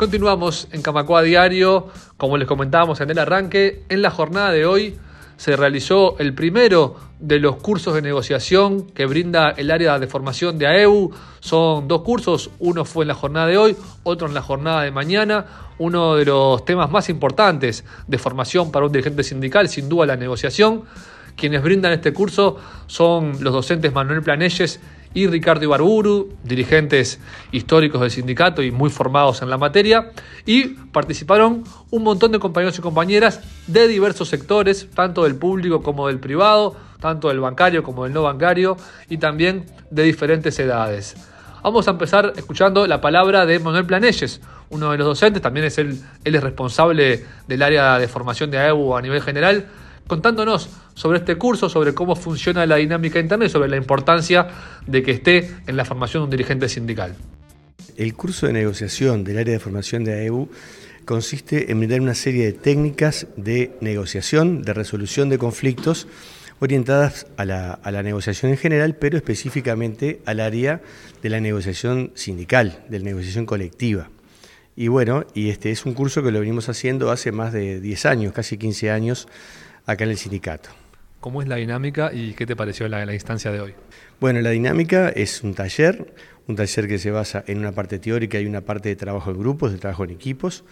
Continuamos en Camacua Diario, como les comentábamos en el arranque, en la jornada de hoy se realizó el primero de los cursos de negociación que brinda el área de formación de AEU. Son dos cursos, uno fue en la jornada de hoy, otro en la jornada de mañana. Uno de los temas más importantes de formación para un dirigente sindical, sin duda la negociación. Quienes brindan este curso son los docentes Manuel Planelles y Ricardo Ibarburu, dirigentes históricos del sindicato y muy formados en la materia, y participaron un montón de compañeros y compañeras de diversos sectores, tanto del público como del privado, tanto del bancario como del no bancario, y también de diferentes edades. Vamos a empezar escuchando la palabra de Manuel Planelles, uno de los docentes, también es él, él es responsable del área de formación de AEU a nivel general, contándonos sobre este curso, sobre cómo funciona la dinámica interna y sobre la importancia de que esté en la formación de un dirigente sindical. El curso de negociación del área de formación de AEU consiste en brindar una serie de técnicas de negociación, de resolución de conflictos, orientadas a la, negociación en general, pero específicamente al área de la negociación sindical, de la negociación colectiva. Y bueno, y este es un curso que lo venimos haciendo hace más de 10 años, casi 15 años, acá en el sindicato. ¿Cómo es la dinámica y qué te pareció la, la instancia de hoy? Bueno, la dinámica es un taller, un taller que se basa en una parte teórica y una parte de trabajo en grupos, de trabajo en equipos.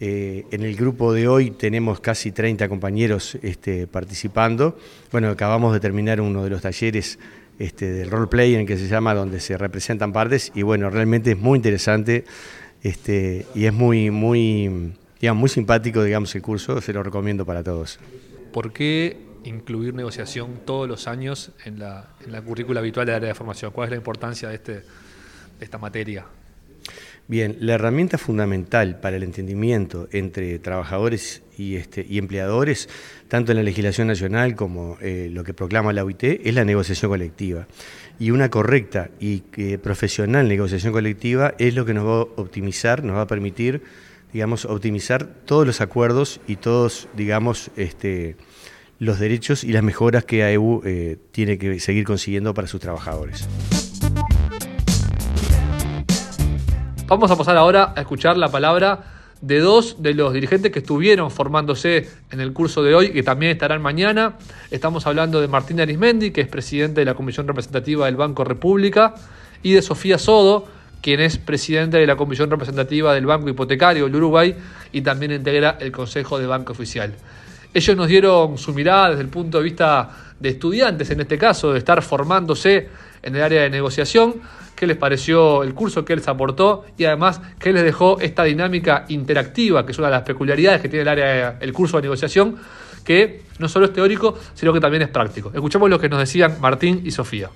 Eh, en el grupo de hoy tenemos casi 30 compañeros este, participando. Bueno, acabamos de terminar uno de los talleres este, del role en que se llama, donde se representan partes, y bueno, realmente es muy interesante este, y es muy, muy, digamos, muy simpático, digamos, el curso, se lo recomiendo para todos. ¿Por qué incluir negociación todos los años en la, currícula habitual del área de formación? ¿Cuál es la importancia de, este, de esta materia? Bien, la herramienta fundamental para el entendimiento entre trabajadores y, este, y empleadores, tanto en la legislación nacional como eh, lo que proclama la OIT, es la negociación colectiva. Y una correcta y eh, profesional negociación colectiva es lo que nos va a optimizar, nos va a permitir, digamos, optimizar todos los acuerdos y todos, digamos, este, los derechos y las mejoras que AEU eh, tiene que seguir consiguiendo para sus trabajadores. Vamos a pasar ahora a escuchar la palabra de dos de los dirigentes que estuvieron formándose en el curso de hoy, que también estarán mañana. Estamos hablando de Martín Arismendi, que es presidente de la Comisión Representativa del Banco República, y de Sofía Sodo, quien es presidente de la Comisión Representativa del Banco Hipotecario del Uruguay y también integra el Consejo de Banco Oficial. Ellos nos dieron su mirada desde el punto de vista de estudiantes, en este caso, de estar formándose en el área de negociación, qué les pareció el curso, qué les aportó y además qué les dejó esta dinámica interactiva, que es una de las peculiaridades que tiene el área el curso de negociación, que no solo es teórico, sino que también es práctico. Escuchemos lo que nos decían Martín y Sofía.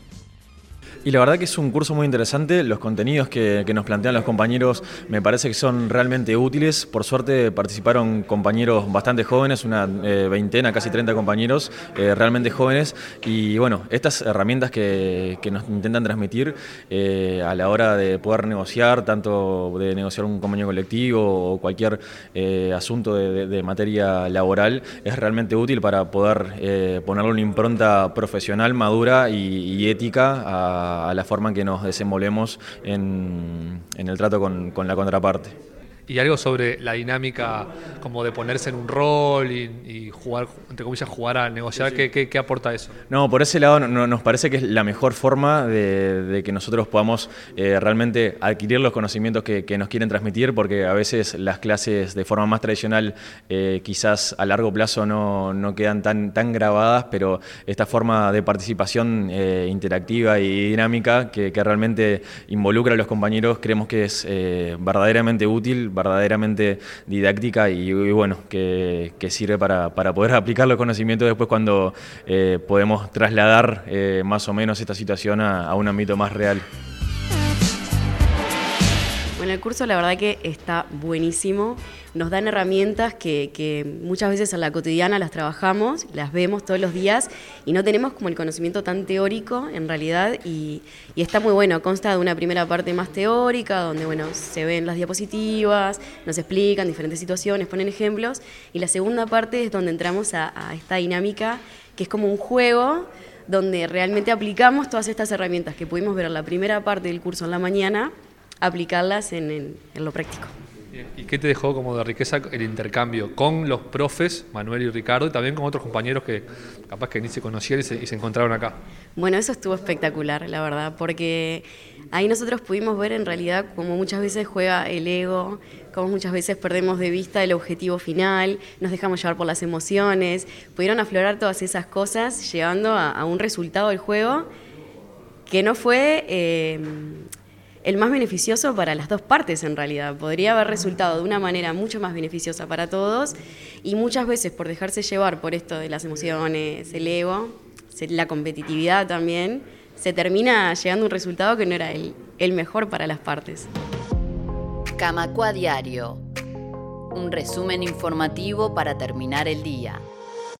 Y la verdad que es un curso muy interesante, los contenidos que, nos plantean los compañeros me parece que son realmente útiles, por suerte participaron compañeros bastante jóvenes, una eh, veintena, casi 30 compañeros eh, realmente jóvenes. Y bueno, estas herramientas que, que nos intentan transmitir eh, a la hora de poder negociar, tanto de negociar un convenio colectivo o cualquier asunto de, materia laboral, es realmente útil para poder ponerle una impronta profesional, madura y, ética a, la forma en que nos desenvolvemos en, el trato con, la contraparte. Y algo sobre la dinámica como de ponerse en un rol y, y jugar, entre comillas, jugar a negociar, sí, sí. ¿Qué, qué, qué, aporta eso? No, por ese lado no, nos parece que es la mejor forma de, de que nosotros podamos eh, realmente adquirir los conocimientos que, que, nos quieren transmitir, porque a veces las clases de forma más tradicional eh, quizás a largo plazo no, no, quedan tan, tan grabadas, pero esta forma de participación eh, interactiva y dinámica que, que, realmente involucra a los compañeros creemos que es verdaderamente útil verdaderamente didáctica y, bueno, que, que, sirve para, para, poder aplicar los conocimientos después cuando eh, podemos trasladar eh, más o menos esta situación a, a un ámbito más real. Bueno, el curso la verdad que está buenísimo. Nos dan herramientas que, que, muchas veces en la cotidiana las trabajamos, las vemos todos los días y no tenemos como el conocimiento tan teórico en realidad y, y, está muy bueno. Consta de una primera parte más teórica donde bueno, se ven las diapositivas, nos explican diferentes situaciones, ponen ejemplos y la segunda parte es donde entramos a, a esta dinámica que es como un juego donde realmente aplicamos todas estas herramientas que pudimos ver en la primera parte del curso en la mañana aplicarlas en, en, en lo práctico. ¿Y qué te dejó como de riqueza el intercambio con los profes, Manuel y Ricardo, y también con otros compañeros que capaz que ni se conocían y se, encontraron acá? Bueno, eso estuvo espectacular, la verdad, porque ahí nosotros pudimos ver en realidad cómo muchas veces juega el ego, cómo muchas veces perdemos de vista el objetivo final, nos dejamos llevar por las emociones, pudieron aflorar todas esas cosas llevando a, un resultado del juego que no fue... Eh, el más beneficioso para las dos partes en realidad. Podría haber resultado de una manera mucho más beneficiosa para todos y muchas veces por dejarse llevar por esto de las emociones, el ego, la competitividad también, se termina llegando a un resultado que no era el, el mejor para las partes. Camacua Diario. Un resumen informativo para terminar el día.